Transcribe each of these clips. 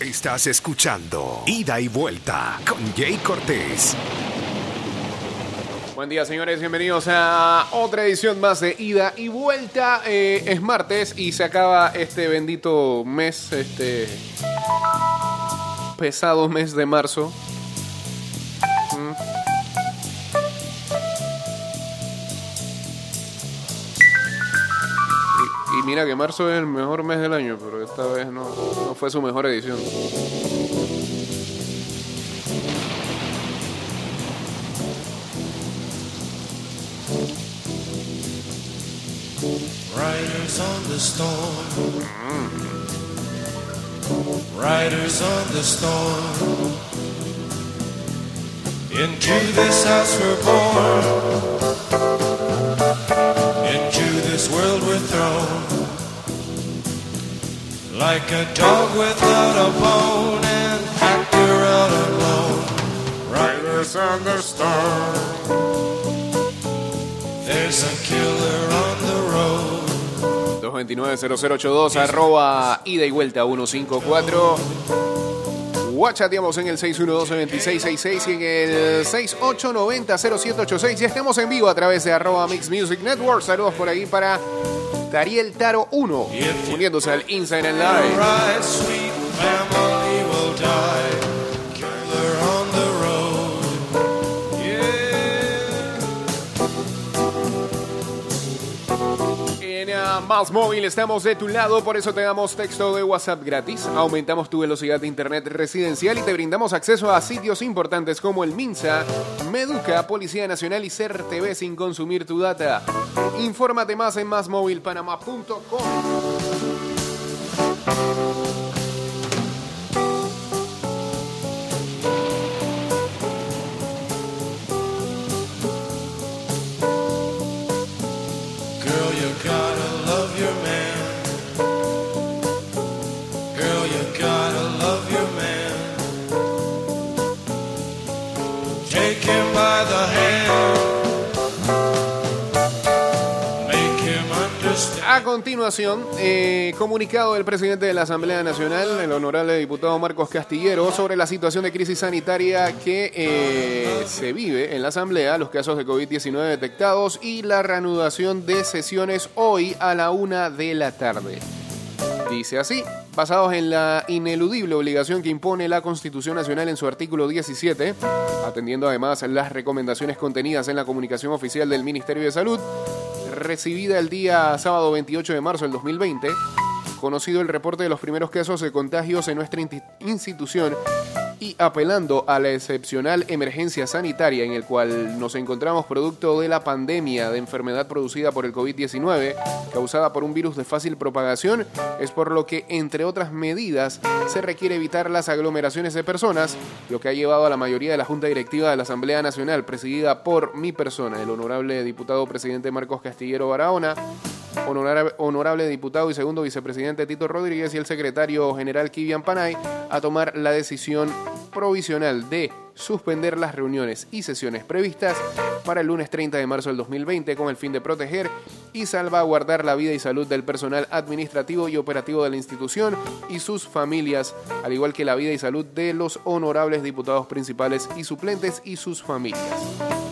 Estás escuchando Ida y Vuelta con Jay Cortés. Buen día, señores. Bienvenidos a otra edición más de Ida y Vuelta. Eh, es martes y se acaba este bendito mes, este pesado mes de marzo. Mira que marzo es el mejor mes del año, pero esta vez no, no fue su mejor edición. Riders on the storm. Riders on the storm. Into this house we're born. Into this world we're thrown. Like a dog without a bone and actor out alone. Riders on the storm. There's a killer on the road. 229-0082, arroba ida y vuelta 154. Chateamos en el 612-2666 y en el 6890-0786. Y estamos en vivo a través de arroba Mix Music Network. Saludos por ahí para Dariel Taro 1, uniéndose al and Live. Más Móvil estamos de tu lado, por eso te damos texto de WhatsApp gratis, aumentamos tu velocidad de internet residencial y te brindamos acceso a sitios importantes como el Minsa, Meduca, Policía Nacional y CERTV sin consumir tu data. Infórmate más en másmóvilpanamá.com. A continuación, eh, comunicado del presidente de la Asamblea Nacional, el honorable diputado Marcos Castillero, sobre la situación de crisis sanitaria que eh, se vive en la Asamblea, los casos de COVID-19 detectados y la reanudación de sesiones hoy a la una de la tarde. Dice así, basados en la ineludible obligación que impone la Constitución Nacional en su artículo 17, atendiendo además las recomendaciones contenidas en la comunicación oficial del Ministerio de Salud, recibida el día sábado 28 de marzo del 2020, conocido el reporte de los primeros casos de contagios en nuestra institución y apelando a la excepcional emergencia sanitaria en el cual nos encontramos producto de la pandemia de enfermedad producida por el COVID-19 causada por un virus de fácil propagación, es por lo que, entre otras medidas, se requiere evitar las aglomeraciones de personas, lo que ha llevado a la mayoría de la Junta Directiva de la Asamblea Nacional, presidida por mi persona, el honorable diputado presidente Marcos Castillero Barahona, honorable, diputado y segundo vicepresidente Tito Rodríguez y el secretario general Kivian Panay a tomar la decisión provisional de suspender las reuniones y sesiones previstas para el lunes 30 de marzo del 2020 con el fin de proteger y salvaguardar la vida y salud del personal administrativo y operativo de la institución y sus familias, al igual que la vida y salud de los honorables diputados principales y suplentes y sus familias.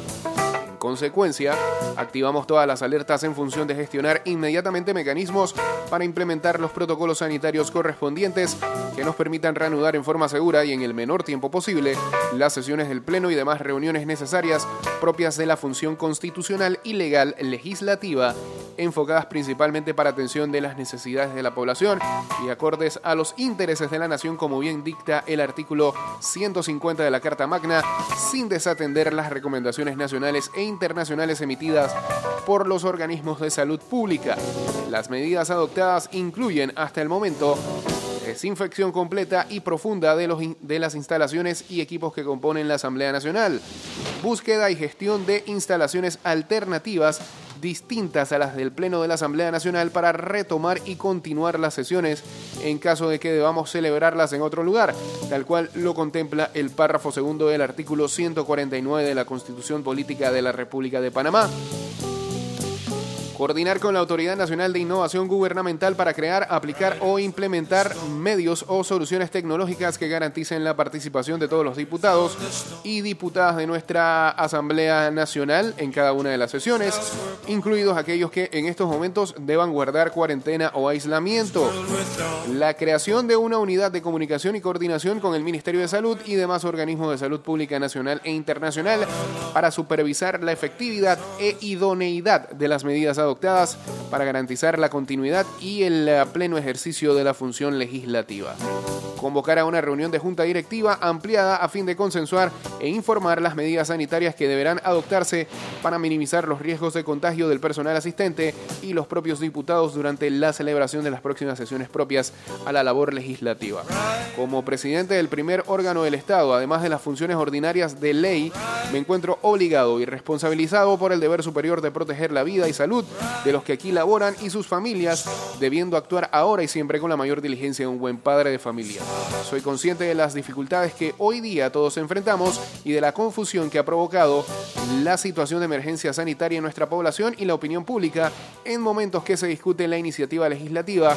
En consecuencia, activamos todas las alertas en función de gestionar inmediatamente mecanismos para implementar los protocolos sanitarios correspondientes que nos permitan reanudar en forma segura y en el menor tiempo posible las sesiones del Pleno y demás reuniones necesarias propias de la función constitucional y legal legislativa enfocadas principalmente para atención de las necesidades de la población y acordes a los intereses de la nación como bien dicta el artículo 150 de la Carta Magna, sin desatender las recomendaciones nacionales e internacionales emitidas por los organismos de salud pública. Las medidas adoptadas incluyen hasta el momento desinfección completa y profunda de, los de las instalaciones y equipos que componen la Asamblea Nacional, búsqueda y gestión de instalaciones alternativas distintas a las del Pleno de la Asamblea Nacional para retomar y continuar las sesiones en caso de que debamos celebrarlas en otro lugar, tal cual lo contempla el párrafo segundo del artículo 149 de la Constitución Política de la República de Panamá. Coordinar con la Autoridad Nacional de Innovación Gubernamental para crear, aplicar o implementar medios o soluciones tecnológicas que garanticen la participación de todos los diputados y diputadas de nuestra Asamblea Nacional en cada una de las sesiones, incluidos aquellos que en estos momentos deban guardar cuarentena o aislamiento. La creación de una unidad de comunicación y coordinación con el Ministerio de Salud y demás organismos de salud pública nacional e internacional para supervisar la efectividad e idoneidad de las medidas adoptadas adoptadas para garantizar la continuidad y el eh, pleno ejercicio de la función legislativa. Convocar a una reunión de junta directiva ampliada a fin de consensuar e informar las medidas sanitarias que deberán adoptarse para minimizar los riesgos de contagio del personal asistente y los propios diputados durante la celebración de las próximas sesiones propias a la labor legislativa. Como presidente del primer órgano del Estado, además de las funciones ordinarias de ley, me encuentro obligado y responsabilizado por el deber superior de proteger la vida y salud de los que aquí laboran y sus familias, debiendo actuar ahora y siempre con la mayor diligencia de un buen padre de familia. Soy consciente de las dificultades que hoy día todos enfrentamos y de la confusión que ha provocado la situación de emergencia sanitaria en nuestra población y la opinión pública en momentos que se discute la iniciativa legislativa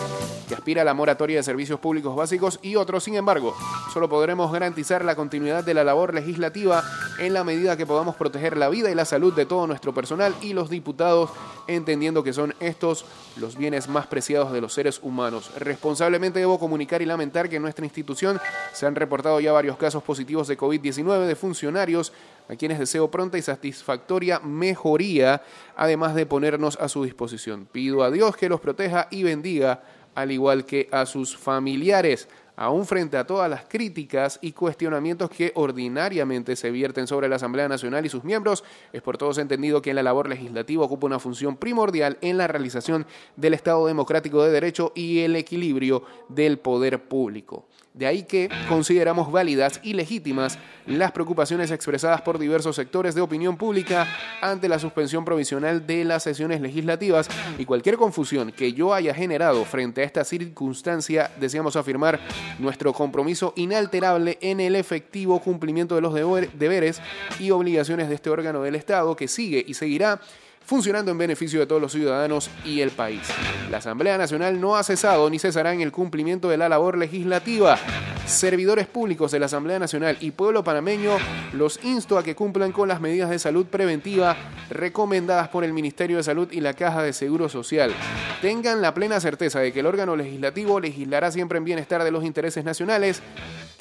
que aspira a la moratoria de servicios públicos básicos y otros. Sin embargo, solo podremos garantizar la continuidad de la labor legislativa en la medida que podamos proteger la vida y la salud de todo nuestro personal y los diputados entendiendo que son estos los bienes más preciados de los seres humanos. Responsablemente debo comunicar y lamentar que en nuestra institución se han reportado ya varios casos positivos de COVID-19 de funcionarios a quienes deseo pronta y satisfactoria mejoría, además de ponernos a su disposición. Pido a Dios que los proteja y bendiga, al igual que a sus familiares aún frente a todas las críticas y cuestionamientos que ordinariamente se vierten sobre la Asamblea Nacional y sus miembros, es por todos entendido que la labor legislativa ocupa una función primordial en la realización del Estado democrático de derecho y el equilibrio del poder público. De ahí que consideramos válidas y legítimas las preocupaciones expresadas por diversos sectores de opinión pública ante la suspensión provisional de las sesiones legislativas y cualquier confusión que yo haya generado frente a esta circunstancia, deseamos afirmar nuestro compromiso inalterable en el efectivo cumplimiento de los deberes y obligaciones de este órgano del Estado que sigue y seguirá funcionando en beneficio de todos los ciudadanos y el país. La Asamblea Nacional no ha cesado ni cesará en el cumplimiento de la labor legislativa. Servidores públicos de la Asamblea Nacional y pueblo panameño los insto a que cumplan con las medidas de salud preventiva recomendadas por el Ministerio de Salud y la Caja de Seguro Social. Tengan la plena certeza de que el órgano legislativo legislará siempre en bienestar de los intereses nacionales,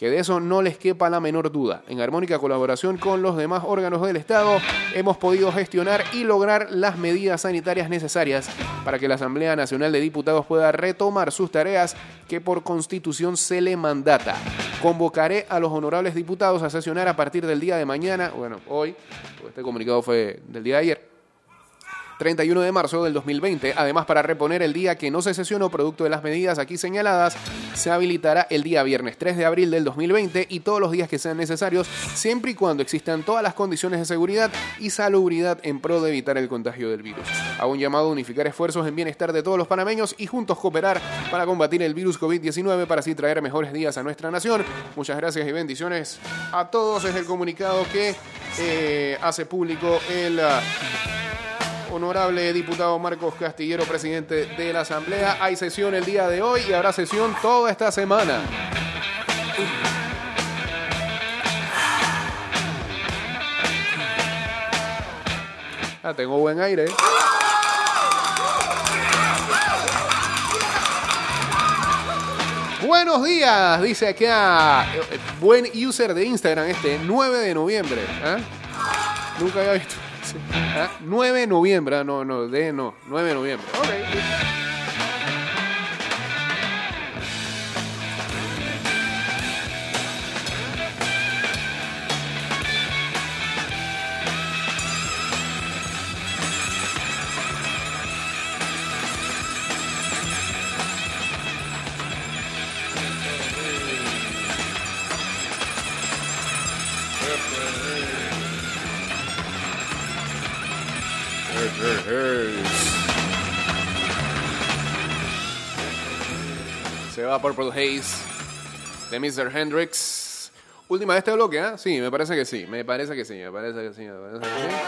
que de eso no les quepa la menor duda. En armónica colaboración con los demás órganos del Estado, hemos podido gestionar y lograr las medidas sanitarias necesarias para que la Asamblea Nacional de Diputados pueda retomar sus tareas que por constitución se le mandata. Convocaré a los honorables diputados a sesionar a partir del día de mañana, bueno, hoy, este comunicado fue del día de ayer, 31 de marzo del 2020. Además, para reponer el día que no se sesionó producto de las medidas aquí señaladas, se habilitará el día viernes 3 de abril del 2020 y todos los días que sean necesarios, siempre y cuando existan todas las condiciones de seguridad y salubridad en pro de evitar el contagio del virus. A un llamado a unificar esfuerzos en bienestar de todos los panameños y juntos cooperar para combatir el virus COVID-19 para así traer mejores días a nuestra nación. Muchas gracias y bendiciones a todos. Es el comunicado que eh, hace público el honorable diputado Marcos Castillero, presidente de la Asamblea. Hay sesión el día de hoy y habrá sesión toda esta semana. Ah, tengo buen aire. Buenos días, dice acá. eh, Buen user de Instagram este, 9 de noviembre. ¿ah? Nunca había visto. Ah, 9 de noviembre, ah, no, no, de no, 9 de noviembre. Se va Purple Haze de Mr. Hendrix. Última de este bloque, ¿ah? Sí, me parece que sí. Me parece que sí. Me parece que sí. Me parece que sí.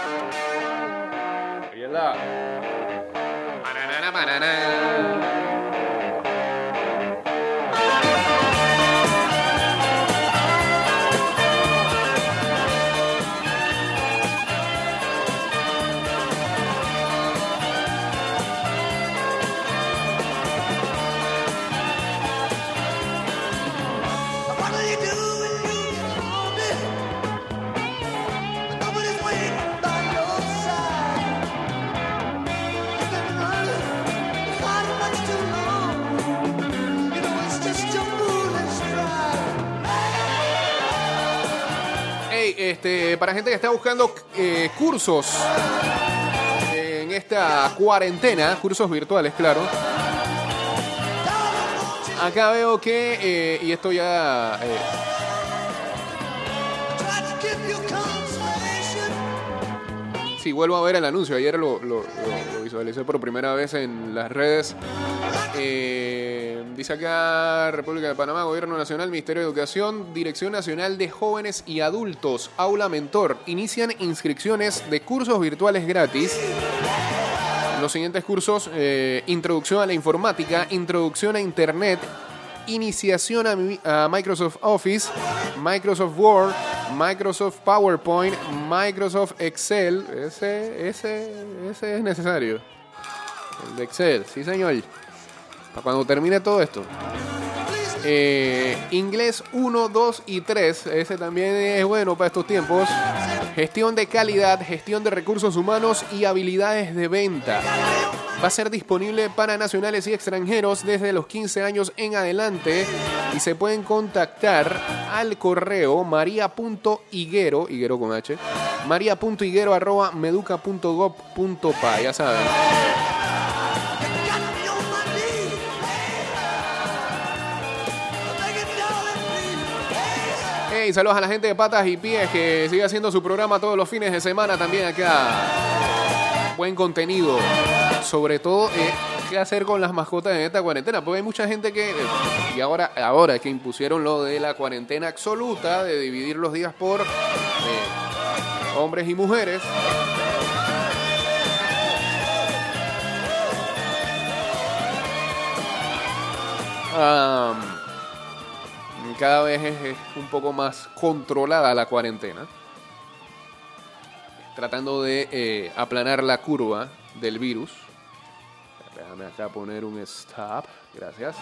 Este, para gente que está buscando eh, cursos en esta cuarentena, cursos virtuales, claro. Acá veo que, eh, y esto ya eh, you consolation. Sí, vuelvo a ver el anuncio. Ayer lo, visualicé por primera vez en las redes. Eh, dice acá República de Panamá, Gobierno Nacional, Ministerio de Educación, Dirección Nacional de Jóvenes y Adultos, Aula Mentor. Inician inscripciones de cursos virtuales gratis. Los siguientes cursos, eh, Introducción a la Informática, Introducción a Internet, Iniciación a, a Microsoft Office, Microsoft Word, Microsoft PowerPoint, Microsoft Excel. Ese, ese, ese es necesario. El de Excel, sí señor. Para cuando termine todo esto. Eh, inglés 1, 2 y 3. Ese también es bueno para estos tiempos. Gestión de calidad, gestión de recursos humanos y habilidades de venta. Va a ser disponible para nacionales y extranjeros desde los 15 años en adelante y se pueden contactar al correo maria.higuero, higuero con H, maria.higuero arroba meduca.gov.pa, ya saben. Hey, saludos a la gente de Patas y Pies que sigue haciendo su programa todos los fines de semana también acá. Buen contenido. Sobre todo, eh, qué hacer con las mascotas en esta cuarentena. Porque hay mucha gente que. eh, y ahora, ahora que impusieron lo de la cuarentena absoluta, de dividir los días por eh, hombres y mujeres. Cada vez es, un poco más controlada la cuarentena. Tratando de eh, aplanar la curva del virus. Déjame acá poner un stop. Gracias.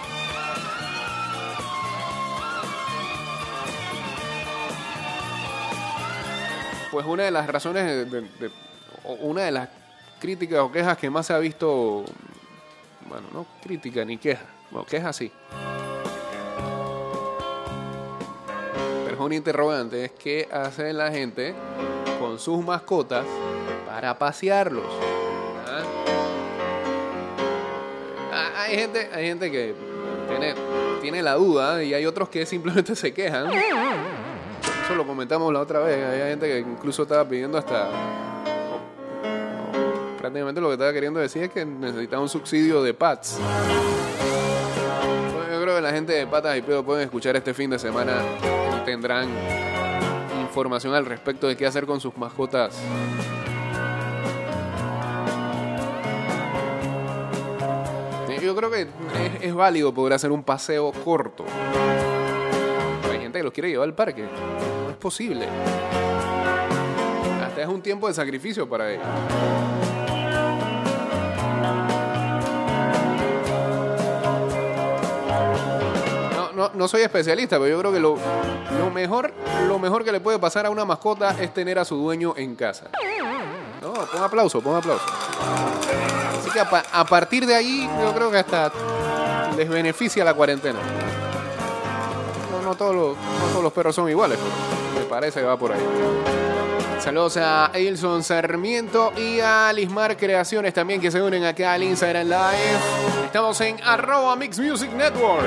Pues una de las razones, una de las críticas o quejas que más se ha visto, bueno, no crítica ni queja, bueno, queja sí. Es un interrogante, es qué hace la gente con sus mascotas para pasearlos. ¿Ah? Ah, Hay gente, hay gente que tiene, tiene la duda y hay otros que simplemente se quejan. Eso lo comentamos la otra vez. Hay gente que incluso estaba pidiendo hasta. prácticamente lo que estaba queriendo decir es que necesitaba un subsidio de PATS. Yo creo que la gente de Patas y Pedo pueden escuchar este fin de semana tendrán información al respecto de qué hacer con sus mascotas. Yo creo que es válido poder hacer un paseo corto. Hay gente que los quiere llevar al parque. No es posible. Hasta es un tiempo de sacrificio para ellos. No, soy especialista, pero yo creo que lo, mejor, lo mejor que le puede pasar a una mascota es tener a su dueño en casa. No, pon aplauso, pon aplauso. Así que a, pa- a partir de ahí, yo creo que hasta les beneficia la cuarentena. No, no, todos los, no todos los perros son iguales, me parece que va por ahí. Saludos a Ailson Sarmiento y a Lismar Creaciones también que se unen acá al Instagram Live. Estamos en arroba Mix Music Network.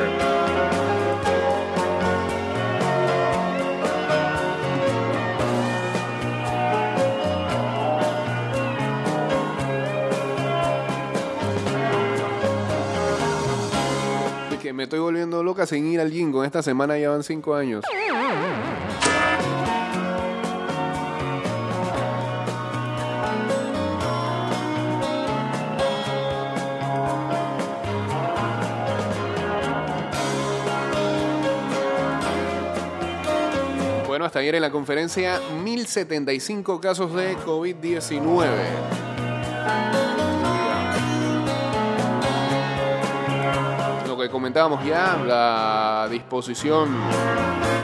me estoy volviendo loca sin ir al jingo. Esta semana ya van cinco años. Bueno, hasta ayer en la conferencia, 1075 casos de COVID-19. Comentábamos ya, la disposición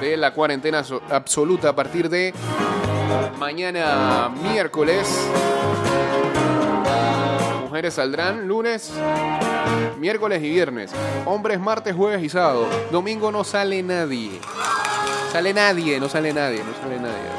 de la cuarentena so- absoluta a partir de mañana miércoles. Mujeres saldrán lunes, miércoles y viernes. Hombres martes, jueves y sábado. Domingo no sale nadie. Sale nadie, no sale nadie, no sale nadie.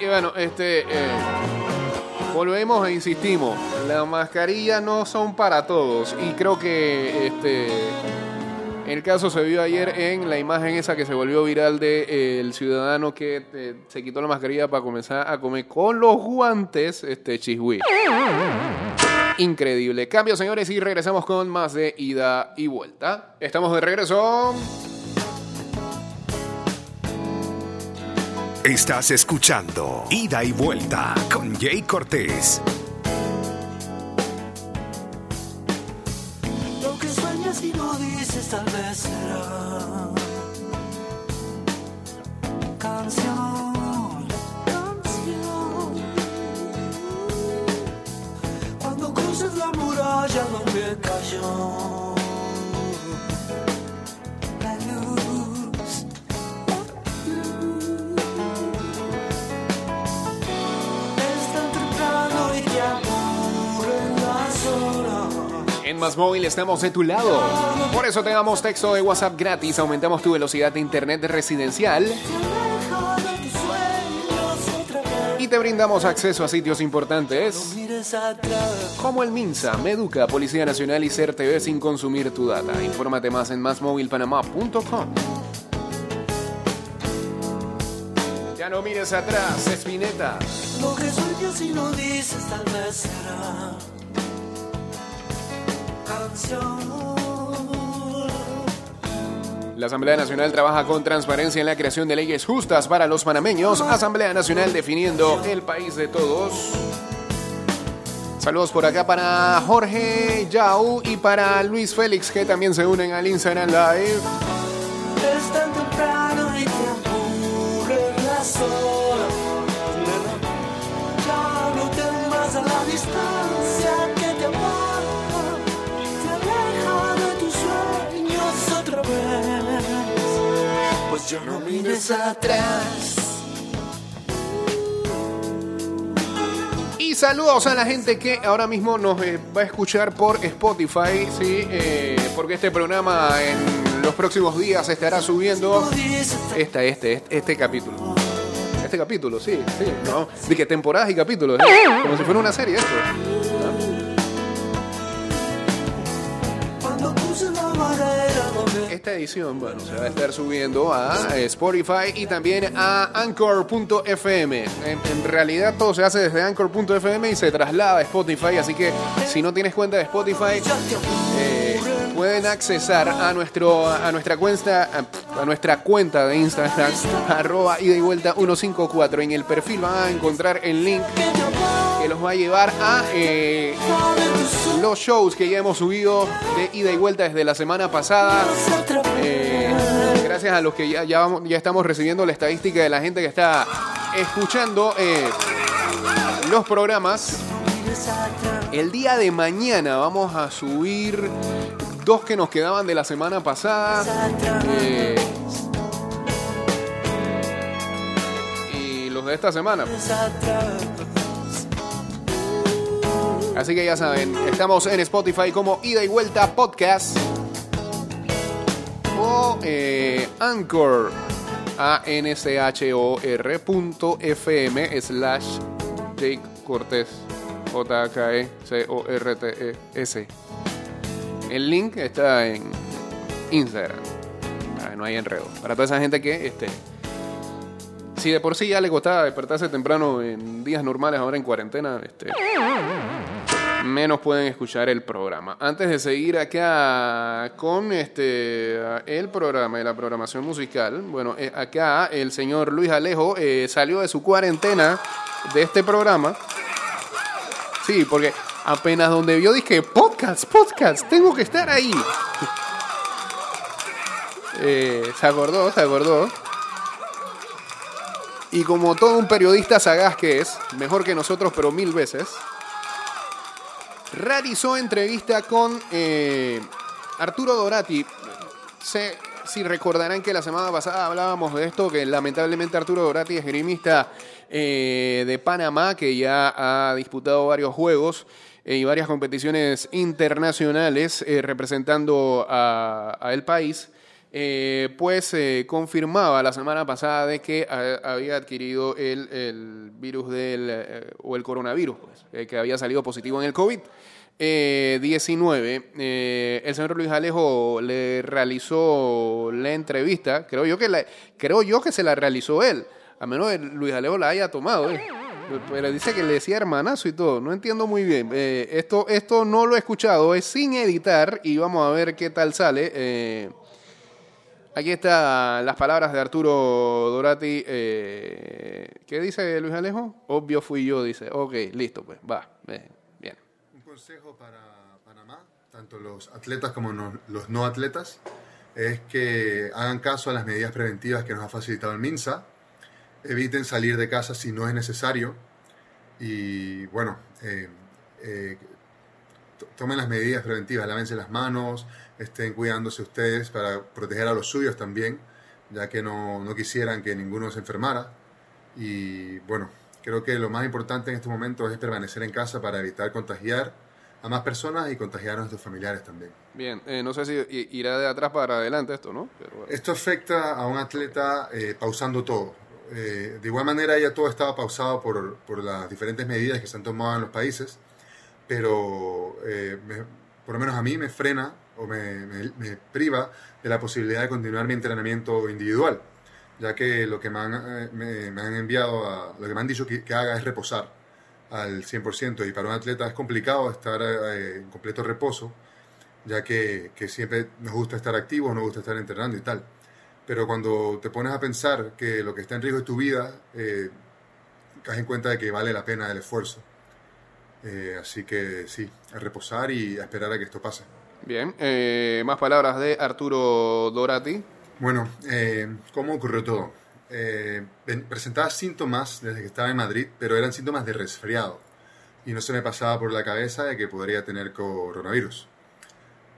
Y, bueno, este. eh, volvemos e insistimos. Las mascarillas no son para todos. Y creo que este. El caso se vio ayer en la imagen esa que se volvió viral de eh, ciudadano que eh, se quitó la mascarilla para comenzar a comer con los guantes este chishui. Increíble. Cambio, señores, y regresamos con más de ida y vuelta. Estamos de regreso. Estás escuchando Ida y Vuelta con Jay Cortés. Lo que sueñas y no dices tal vez será canción, canción. Cuando cruces la muralla donde cayó En Más Móvil estamos de tu lado. Por eso te damos texto de WhatsApp gratis, aumentamos tu velocidad de internet residencial y te brindamos acceso a sitios importantes como el MINSA, Meduca, Policía Nacional y CERTV sin consumir tu data. Infórmate más en másmóvilpanamá.com. Ya no mires atrás, Espineta. Lo que y no dices tal vez será. La Asamblea Nacional trabaja con transparencia en la creación de leyes justas para los panameños. Asamblea Nacional definiendo el país de todos. Saludos por acá para Jorge Yau y para Luis Félix que también se unen al Instagram Live. Ya no mires atrás. Y saludos a la gente que ahora mismo nos eh, va a escuchar por Spotify, ¿sí? Eh, porque este programa en los próximos días estará subiendo tal este, este, este, capítulo. Este capítulo, sí, sí, ¿no? Que temporadas y capítulos, ¿eh? como si fuera una serie esto. Esta edición, bueno, se va a estar subiendo a Spotify y también a Anchor.fm. En, en realidad todo se hace desde Anchor.fm y se traslada a Spotify, así que si no tienes cuenta de Spotify, eh, pueden accesar a nuestro a nuestra cuenta a nuestra cuenta de Instagram arroba ida y vuelta 154 en el perfil van a encontrar el link que los va a llevar a eh, los shows que ya hemos subido de ida y vuelta desde la semana pasada. Eh, gracias a los que ya, ya, estamos recibiendo la estadística de la gente que está escuchando eh, los programas. El día de mañana vamos a subir dos que nos quedaban de la semana pasada. Eh, y los de esta semana. Así que ya saben, estamos en Spotify como Ida y Vuelta Podcast o eh, Anchor a n c h o r punto fm slash Jake Cortés J K E C O R T E S. El link está en Instagram. No hay enredo. Para toda esa gente que este si de por sí ya le costaba despertarse temprano en días normales, ahora en cuarentena, este, menos pueden escuchar el programa. Antes de seguir acá con este el programa y la programación musical, bueno, eh, acá el señor Luis Alejo eh, salió de su cuarentena de este programa. Sí, porque apenas donde vio dije, podcast, podcast, tengo que estar ahí. Eh, se acordó, se acordó. Y como todo un periodista sagaz que es, mejor que nosotros, pero mil veces, realizó entrevista con eh, Arturo Dorati. Sé, si recordarán que la semana pasada hablábamos de esto, que lamentablemente Arturo Dorati es grimista eh, de Panamá, que ya ha disputado varios juegos eh, y varias competiciones internacionales eh, representando a, a el país. Eh, pues eh, confirmaba la semana pasada de que ha- había adquirido el, el virus del, eh, o el coronavirus, pues, eh, que había salido positivo en el COVID. Eh, 19. Eh, el señor Luis Alejo le realizó la entrevista, creo yo que la- creo yo que se la realizó él, a menos que Luis Alejo la haya tomado. eh. Pero dice que le decía hermanazo y todo. No entiendo muy bien. Eh, esto, esto no lo he escuchado. Es sin editar y vamos a ver qué tal sale. Aquí están las palabras de Arturo Dorati. eh, ¿Qué dice Luis Alejo? Obvio fui yo, dice. Ok, listo, pues, va. bien. Un consejo para Panamá, tanto los atletas como los no atletas, es que hagan caso a las medidas preventivas que nos ha facilitado el MINSA. Eviten salir de casa si no es necesario. Y bueno, eh, eh, to- tomen las medidas preventivas, lávense las manos, estén cuidándose ustedes para proteger a los suyos también, ya que no, no quisieran que ninguno se enfermara. Y bueno, creo que lo más importante en este momento es permanecer en casa para evitar contagiar a más personas y contagiar a nuestros familiares también. Bien, eh, no sé si irá de atrás para adelante esto, ¿no? Pero bueno. Esto afecta a un atleta eh, pausando todo. Eh, de igual manera ya todo estaba pausado por, por las diferentes medidas que se han tomado en los países, pero eh, me- por lo menos a mí me frena o me, priva de la posibilidad de continuar mi entrenamiento individual, ya que lo que me han, eh, enviado, lo que me han dicho que, haga es reposar al 100% y para un atleta es complicado estar eh, en completo reposo, ya que, siempre nos gusta estar activos, nos gusta estar entrenando y tal. Pero cuando te pones a pensar que lo que está en riesgo es tu vida, eh, caes en cuenta de que vale la pena el esfuerzo. Eh, así que sí, a reposar y esperar a que esto pase. Bien, eh, más palabras de Arturo Dorati. Bueno, eh, ¿cómo ocurrió todo? Eh, presentaba síntomas desde que estaba en Madrid, pero eran síntomas de resfriado. Y no se me pasaba por la cabeza de que podría tener coronavirus.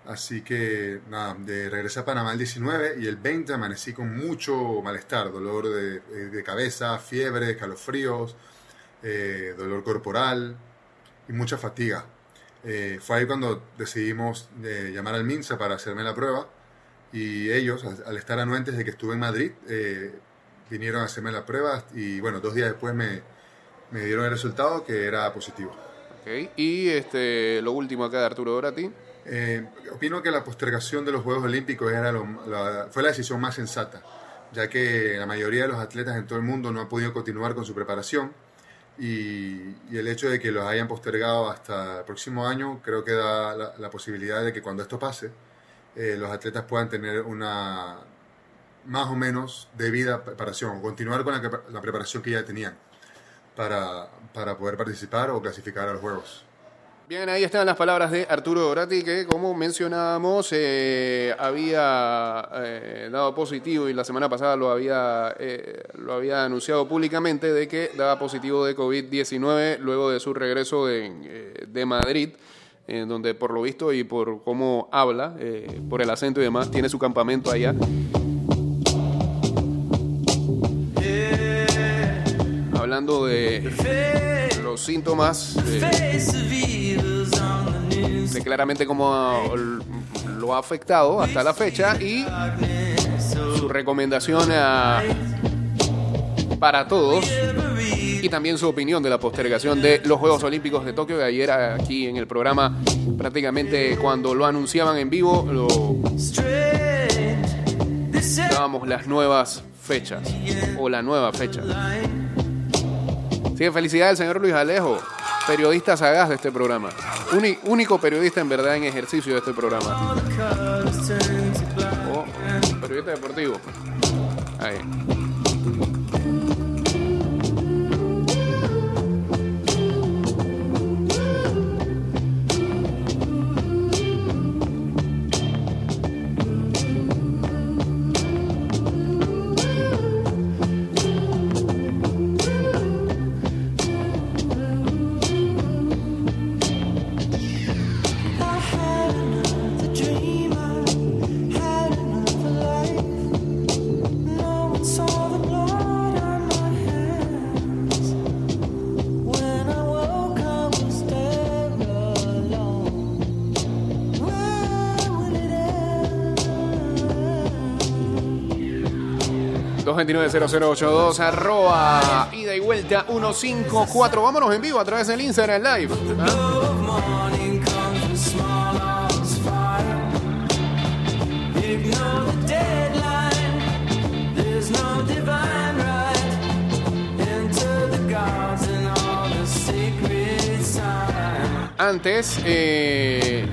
Así que, nada, de regresé a Panamá el 19 y el 20 amanecí con mucho malestar, dolor de, eh, cabeza, fiebre, escalofríos, eh, dolor corporal y mucha fatiga. Eh, fue ahí cuando decidimos eh, llamar al MINSA para hacerme la prueba y ellos, al, estar anuentes de que estuve en Madrid, eh, vinieron a hacerme la prueba y bueno, dos días después me, me dieron el resultado que era positivo. Ok, Y este, lo último acá de Arturo Dorati. Eh, opino que la postergación de los Juegos Olímpicos era lo- la- fue la decisión más sensata, ya que la mayoría de los atletas en todo el mundo no han podido continuar con su preparación y, y el hecho de que los hayan postergado hasta el próximo año creo que da la, posibilidad de que cuando esto pase eh, los atletas puedan tener una más o menos debida preparación o continuar con la, la preparación que ya tenían para, para poder participar o clasificar a los Juegos. Bien, ahí están las palabras de Arturo Dorati, que como mencionábamos, eh, había eh, dado positivo y la semana pasada lo había, eh, lo había anunciado públicamente de que daba positivo de COVID-19 luego de su regreso de, de Madrid, en donde por lo visto y por cómo habla, por el acento y demás, tiene su campamento allá. hablando de los síntomas, de, de claramente cómo lo ha afectado hasta la fecha y su recomendación a- para todos y también su opinión de la postergación de los Juegos Olímpicos de Tokio. Ayer aquí en el programa, prácticamente cuando lo anunciaban en vivo, lo dábamos las nuevas fechas o la nueva fecha. Así que felicidades al señor Luis Alejo, periodista sagaz de este programa. Único periodista en verdad en ejercicio de este programa. O periodista deportivo. Ahí. 290082, arroba ida y vuelta 154. Vámonos en vivo a través del Instagram Live. Antes, eh,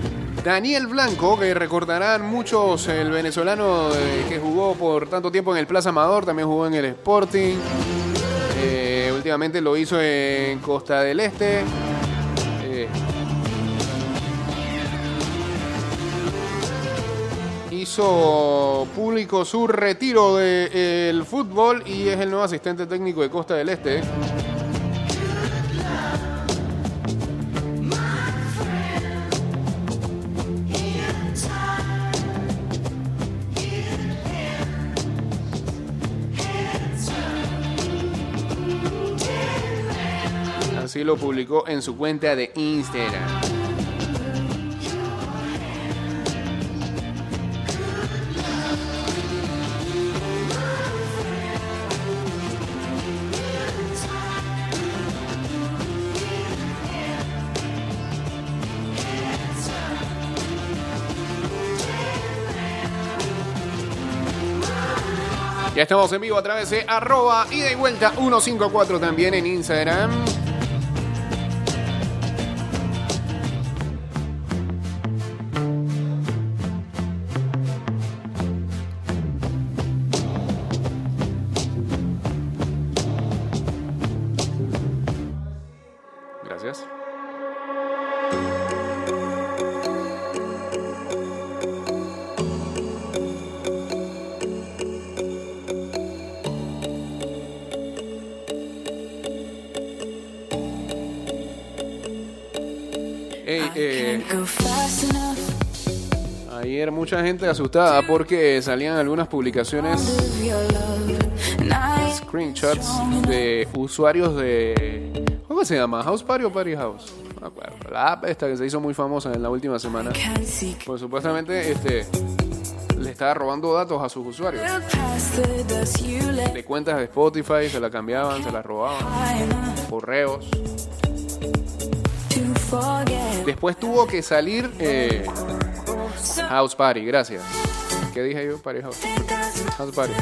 Daniel Blanco, que recordarán muchos, el venezolano eh, que jugó por tanto tiempo en el Plaza Amador, también jugó en el Sporting. Eh, últimamente lo hizo en Costa del Este. Eh, hizo público su retiro del fútbol y es el nuevo asistente técnico de Costa del Este. Lo publicó en su cuenta de Instagram. Ya estamos en vivo a través de arroba y vuelta 154 también en Instagram. Mucha gente asustada porque salían algunas publicaciones, screenshots de usuarios de... ¿Cómo se llama? ¿House Party o Party House? No acuerdo. La app esta que se hizo muy famosa en la última semana. Pues supuestamente este, le estaba robando datos a sus usuarios. De cuentas de Spotify, se la cambiaban, se las robaban. Correos. Después tuvo que salir eh, House Party, gracias. ¿Qué dije yo? Party House. House Party.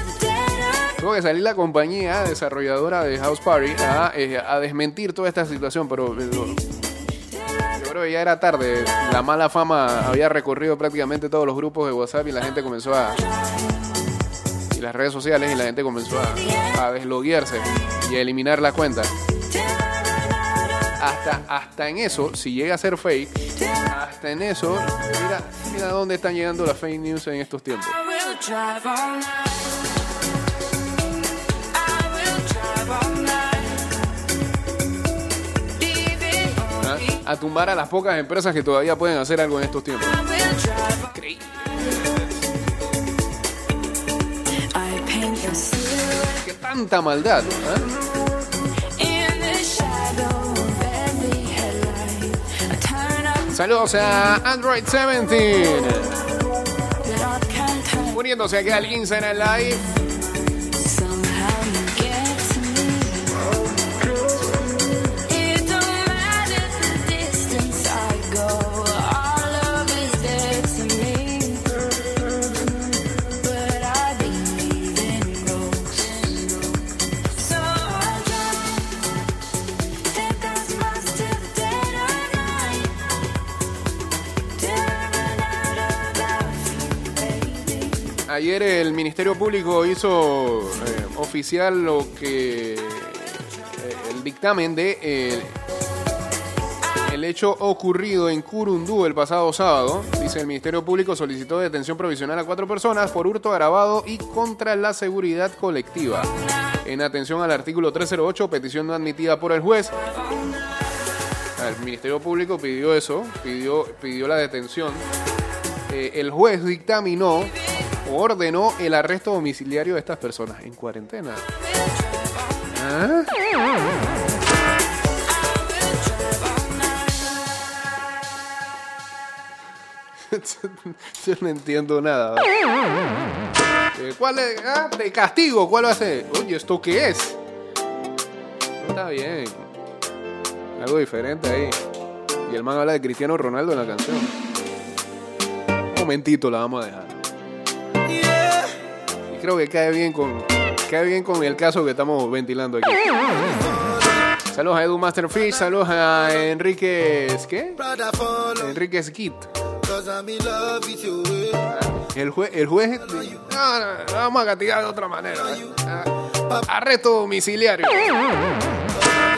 Tuvo que salir la compañía desarrolladora de House Party a, eh, a desmentir toda esta situación, pero eh, yo creo que ya era tarde. La mala fama había recorrido prácticamente todos los grupos de WhatsApp y la gente comenzó a... y las redes sociales y la gente comenzó a, a desloguearse y a eliminar la cuenta. Hasta, hasta en eso, si llega a ser fake, hasta en eso, mira, mira dónde están llegando las fake news en estos tiempos. ¿ah? A tumbar a las pocas empresas que todavía pueden hacer algo en estos tiempos. Increíble. Qué tanta maldad. ¿ah? Saludos a Android 17. Uniéndose aquí al Instagram Live. Ayer el Ministerio Público hizo eh, oficial lo que eh, el dictamen de eh, el hecho ocurrido en Curundú el pasado sábado. Dice el Ministerio Público solicitó detención provisional a cuatro personas por hurto agravado y contra la seguridad colectiva. En atención al artículo 308, petición no admitida por el juez. El Ministerio Público pidió eso, pidió, pidió la detención. El juez dictaminó ordenó el arresto domiciliario de estas personas en cuarentena. ¿Ah? Yo no entiendo nada. Eh, ¿Cuál es? Ah, de castigo, ¿cuál va a ser? Oye, ¿esto qué es? Está bien. Algo diferente ahí. Y el man habla de Cristiano Ronaldo en la canción. Un momentito la vamos a dejar. Y creo que cae bien con cae bien con el caso que estamos ventilando aquí. Saludos a Edu Masterfish, saludos a Enrique ¿qué? Enrique Skit. El juez, el juez no, no, no, vamos a castigar de otra manera. ¿eh? Ah, Arresto domiciliario.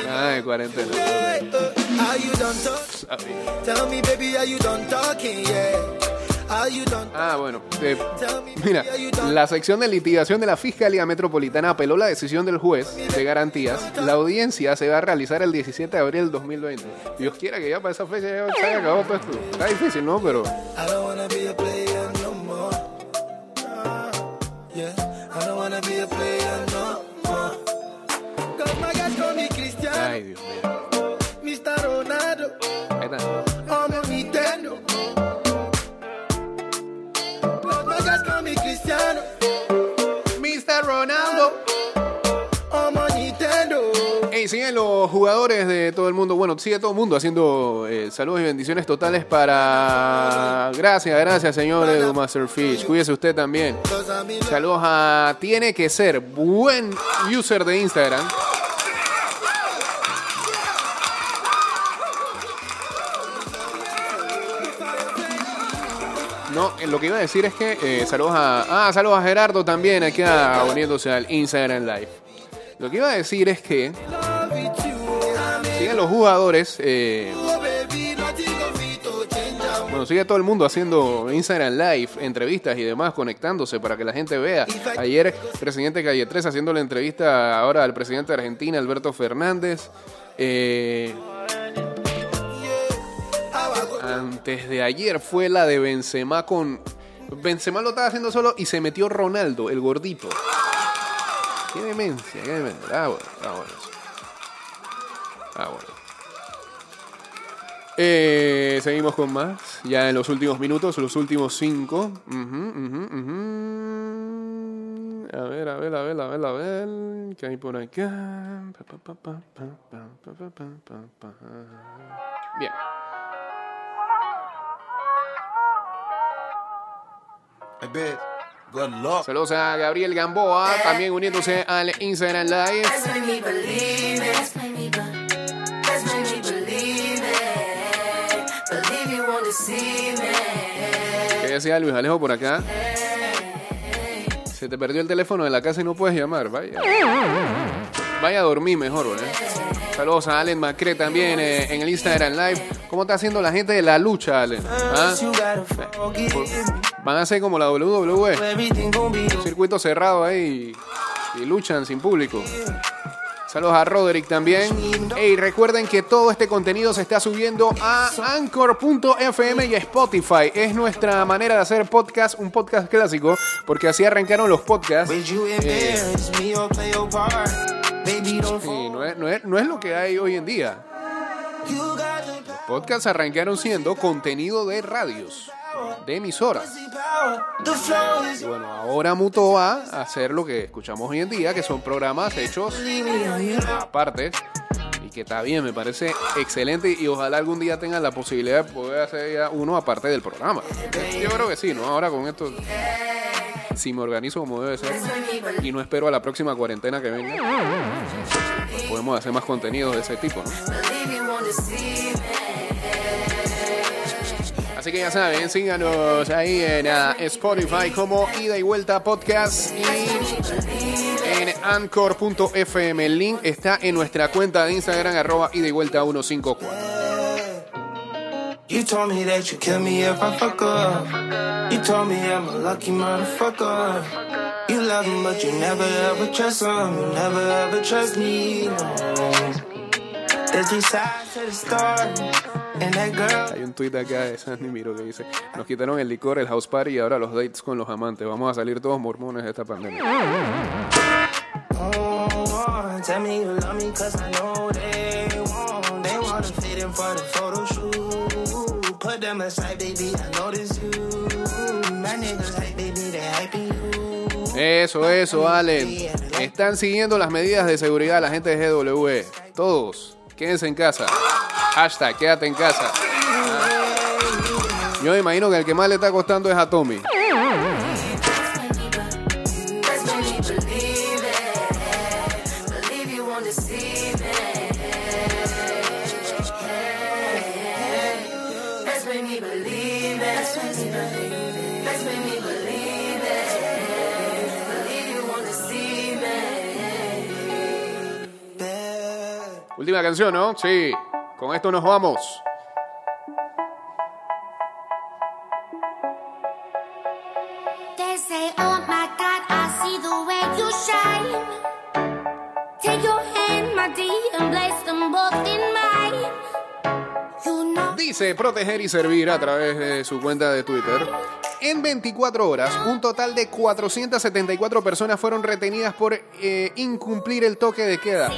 Ah, de cuarentena. Ah, bueno. eh, mira, la sección de litigación de la Fiscalía Metropolitana apeló la decisión del juez de garantías. La audiencia se va a realizar el 17 de abril del 2020. Dios quiera que ya para esa fecha ya se haya acabado todo esto. Está difícil, ¿no? Pero I don't wanna be a jugadores de todo el mundo. Bueno, sigue todo el mundo haciendo eh, saludos y bendiciones totales para. Gracias, gracias, señor Edu Masterfish. Cuídese usted también. Saludos a Tiene que ser, buen user de Instagram. No, eh, lo que iba a decir es que eh, saludos a. Ah, saludos a Gerardo también, aquí a- uniéndose al Instagram Live. Lo que iba a decir es que los jugadores. eh. Bueno, sigue todo el mundo haciendo Instagram Live, entrevistas y demás, conectándose para que la gente vea. Ayer, presidente Calle 3 haciendo la entrevista ahora al presidente de Argentina, Alberto Fernández. Eh, antes de ayer fue la de Benzema con... Benzema lo estaba haciendo solo y se metió Ronaldo, el gordito. Qué demencia, qué demencia. Ah, ah. Ah, bueno. Eh, seguimos con más. Ya en los últimos minutos, los últimos cinco. A ver, a ver, a ver, a ver, a ver. ¿Qué hay por acá? Bien. luck Saludos a Gabriel Gamboa, también uniéndose al Instagram Live. ¿Qué decía Luis Alejo por acá? Se te perdió el teléfono de la casa y no puedes llamar, vaya. Vaya a dormir mejor, ¿verdad? Saludos a Allen Macre también eh, en el Instagram Live. ¿Cómo está haciendo la gente de la lucha, Allen? ¿Ah? Van a ser como la WWE, un circuito cerrado ahí y luchan sin público. Saludos a Roderick también. Y recuerden que todo este contenido se está subiendo a anchor.fm y a Spotify. Es nuestra manera de hacer podcast, un podcast clásico, porque así arrancaron los podcasts. Fall. no es, no, es, no es lo que hay hoy en día. Got Podcasts arrancaron siendo contenido de radios, de emisoras. Y bueno, ahora mutó a hacer lo que escuchamos hoy en día, que son programas hechos aparte. Y que está bien, me parece excelente. Y ojalá algún día tengan la posibilidad de poder hacer ya uno aparte del programa. Yo creo que sí, ¿no? Ahora con esto, si me organizo como debe ser y no espero a la próxima cuarentena que venga, podemos hacer más contenido de ese tipo, ¿no? Así que ya saben, síganos ahí en ah, Spotify como Ida y Vuelta Podcast y en anchor.fm. El link está en nuestra cuenta de Instagram, arroba Ida y Vuelta 154. You told me that you kill me if I fuck up. You told me I'm a lucky motherfucker. You love him, but you never ever trust him. You never ever trust me. No. There's three sides to the story. And that girl. Hay un tweet acá de Sandy Miro que dice, nos quitaron el licor, el house party y ahora los dates con los amantes. Vamos a salir todos mormones de esta pandemia. Put them aside, baby, I notice you. My niggas hype, baby, they hyping you. Eso, eso, Allen. Están siguiendo las medidas de seguridad la gente de GW. Todos, quédense en casa. Hashtag, quédate en casa. Yo me imagino que el que más le está costando es a Tommy. Última canción, ¿no? Sí. Con esto nos vamos. Oh. Dice proteger y servir a través de su cuenta de Twitter. En 24 horas, un total de 474 personas fueron retenidas por eh, incumplir el toque de queda.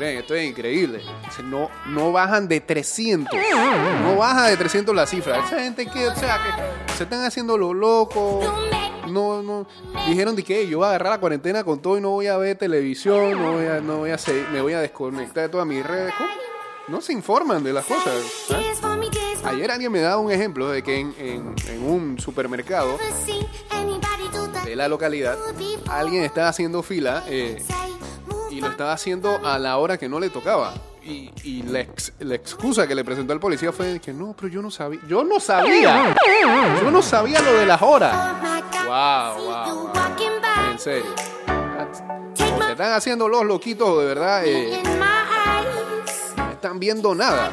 Esto es increíble. No, no bajan de 300. No baja de 300 la cifra. Esa gente que, o sea, que se están haciendo lo loco. No, no. Dijeron de que yo voy a agarrar la cuarentena con todo y no voy a ver televisión, no voy a, no voy a me voy a desconectar de todas mis redes. No se informan de las cosas. me. Ayer alguien me daba un ejemplo de que en, en- un supermercado de la localidad alguien estaba haciendo fila eh, y lo estaba haciendo a la hora que no le tocaba. Y, y la, ex- la excusa que le presentó al policía fue que no, pero yo no sabía. Yo no sabía. Yo no sabía lo de las horas. Wow, wow. En serio. Se my están haciendo los loquitos de verdad. eh, no están viendo nada.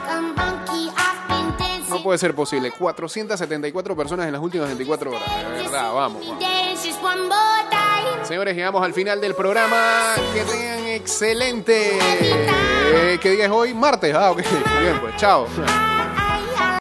No puede ser posible. 474 personas en las últimas 24 horas. De verdad, vamos. vamos. Señores, llegamos al final del programa. Que tengan excelente. Eh, ¿Qué día es hoy? Martes. Ah, ok. Muy bien, pues chao.